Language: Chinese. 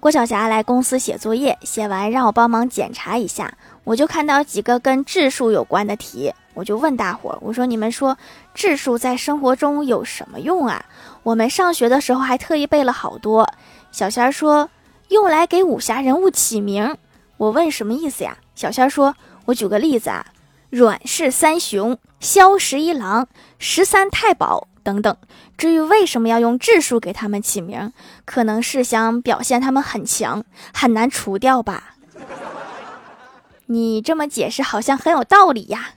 郭晓霞来公司写作业，写完让我帮忙检查一下，我就看到几个跟质数有关的题，我就问大伙儿，我说你们说质数在生活中有什么用啊？我们上学的时候还特意背了好多。小仙儿说用来给武侠人物起名。我问什么意思呀？小仙儿说，我举个例子啊，阮氏三雄、萧十一郎、十三太保。等等，至于为什么要用质数给他们起名，可能是想表现他们很强，很难除掉吧。你这么解释好像很有道理呀。